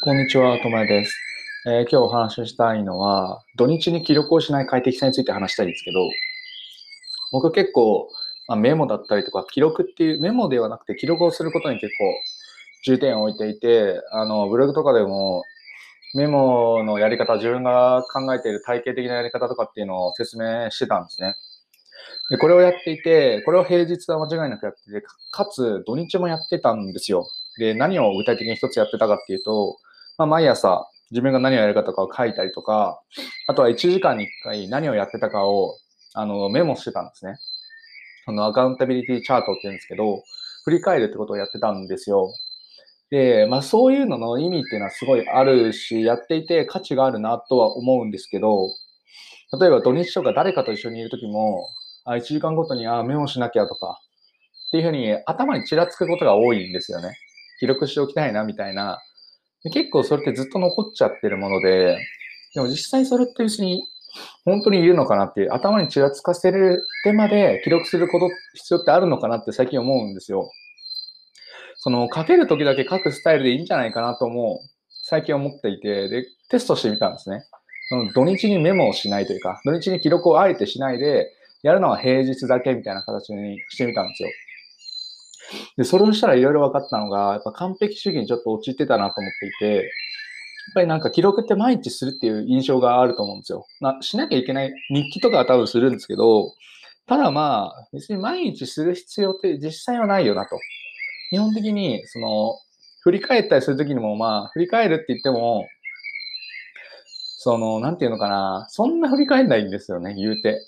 こんにちは、ともやです、えー今日お話ししたいのは、土日に記録をしない快適さについて話したいんですけど、僕結構、まあ、メモだったりとか、記録っていう、メモではなくて記録をすることに結構重点を置いていて、あの、ブログとかでも、メモのやり方、自分が考えている体系的なやり方とかっていうのを説明してたんですね。で、これをやっていて、これを平日は間違いなくやってて、かつ土日もやってたんですよ。で、何を具体的に一つやってたかっていうと、まあ、毎朝自分が何をやるかとかを書いたりとか、あとは1時間に1回何をやってたかをあのメモしてたんですね。そのアカウンタビリティチャートって言うんですけど、振り返るってことをやってたんですよ。で、まあそういうのの意味っていうのはすごいあるし、やっていて価値があるなとは思うんですけど、例えば土日とか誰かと一緒にいるときも、あ、1時間ごとにあメモしなきゃとか、っていうふうに頭にちらつくことが多いんですよね。記録しておきたいなみたいな。で結構それってずっと残っちゃってるもので、でも実際それって別に本当にいるのかなっていう、頭にちらつかせる手まで記録すること必要ってあるのかなって最近思うんですよ。その書ける時だけ書くスタイルでいいんじゃないかなとも最近思っていて、で、テストしてみたんですね。その土日にメモをしないというか、土日に記録をあえてしないで、やるのは平日だけみたいな形にしてみたんですよ。で、それをしたらいろいろ分かったのが、やっぱ完璧主義にちょっと陥ってたなと思っていて、やっぱりなんか記録って毎日するっていう印象があると思うんですよ。まあ、しなきゃいけない日記とかは多分するんですけど、ただまあ、別に毎日する必要って実際はないよなと。基本的に、その、振り返ったりするときにも、まあ、振り返るって言っても、その、なんていうのかな、そんな振り返んないんですよね、言うて。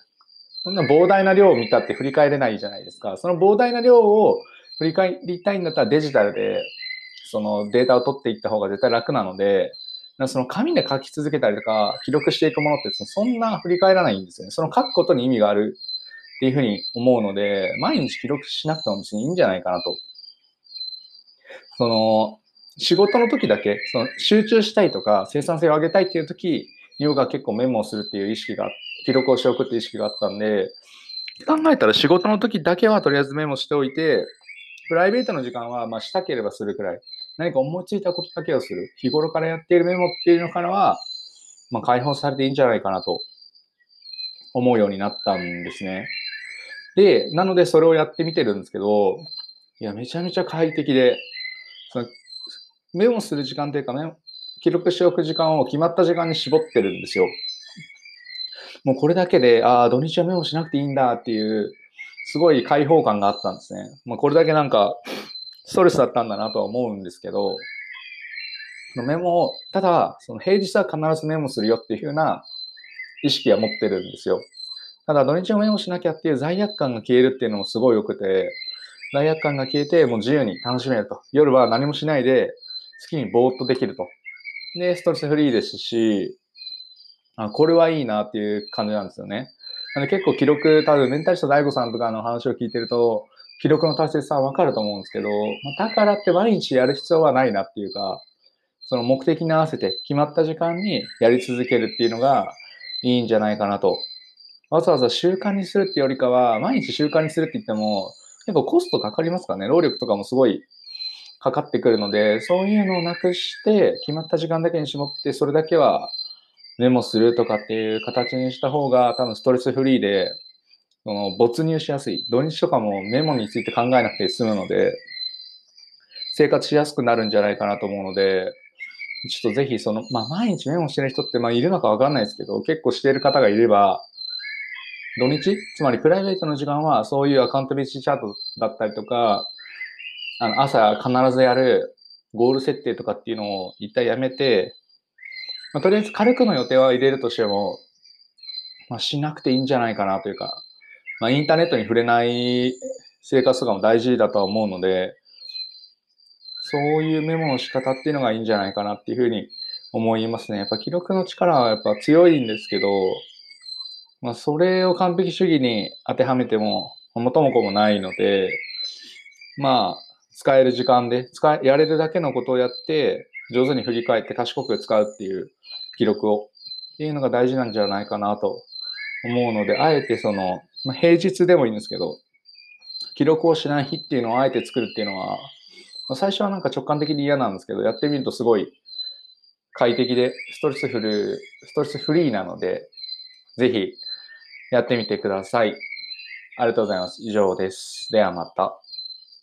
そんな膨大な量を見たって振り返れないじゃないですか。その膨大な量を振り返りたいんだったらデジタルで、そのデータを取っていった方が絶対楽なので、その紙で書き続けたりとか、記録していくものってですね、そんな振り返らないんですよね。その書くことに意味があるっていうふうに思うので、毎日記録しなくても別にいいんじゃないかなと。その、仕事の時だけ、その集中したいとか、生産性を上げたいっていう時に、ヨガ結構メモをするっていう意識が、記録をしておくっていう意識があったんで、考えたら仕事の時だけはとりあえずメモしておいて、プライベートの時間は、まあ、したければするくらい。何か思いついたことだけをする。日頃からやっているメモっていうのからは、まあ、解放されていいんじゃないかなと思うようになったんですね。で、なのでそれをやってみてるんですけど、いや、めちゃめちゃ快適で、そのメモする時間というかね、記録しておく時間を決まった時間に絞ってるんですよ。もうこれだけで、ああ、土日はメモしなくていいんだっていう、すごい解放感があったんですね。まあ、これだけなんか、ストレスだったんだなとは思うんですけど、のメモを、ただ、その平日は必ずメモするよっていう風な意識は持ってるんですよ。ただ、土日をメモしなきゃっていう罪悪感が消えるっていうのもすごい良くて、罪悪感が消えて、もう自由に楽しめると。夜は何もしないで、好きにぼーっとできると。で、ストレスフリーですし、あこれはいいなっていう感じなんですよね。なんで結構記録、多分メンタリスト DAIGO さんとかの話を聞いてると、記録の大切さはわかると思うんですけど、まあだからって毎日やる必要はないなっていうか、その目的に合わせて決まった時間にやり続けるっていうのがいいんじゃないかなと。わざわざ習慣にするってよりかは、毎日習慣にするって言っても、結構コストかかりますからね。労力とかもすごいかかってくるので、そういうのをなくして、決まった時間だけに絞って、それだけはメモするとかっていう形にした方が、多分ストレスフリーで、その没入しやすい。土日とかもメモについて考えなくて済むので、生活しやすくなるんじゃないかなと思うので、ちょっとぜひその、まあ毎日メモしてる人ってまあいるのかわかんないですけど、結構してる方がいれば、土日、つまりプライベートの時間はそういうアカウントビリティチャートだったりとか、あの朝必ずやるゴール設定とかっていうのを一旦やめて、まあ、とりあえず軽くの予定は入れるとしても、まあ、しなくていいんじゃないかなというか、まあ、インターネットに触れない生活とかも大事だとは思うので、そういうメモの仕方っていうのがいいんじゃないかなっていうふうに思いますね。やっぱ記録の力はやっぱ強いんですけど、まあ、それを完璧主義に当てはめても元も子もないので、まあ、使える時間で、使え、やれるだけのことをやって、上手に振り返って賢く使うっていう記録を、っていうのが大事なんじゃないかなと思うので、あえてその、まあ、平日でもいいんですけど、記録をしない日っていうのをあえて作るっていうのは、まあ、最初はなんか直感的に嫌なんですけど、やってみるとすごい快適でストレスフル、ストレスフリーなので、ぜひやってみてください。ありがとうございます。以上です。ではまた。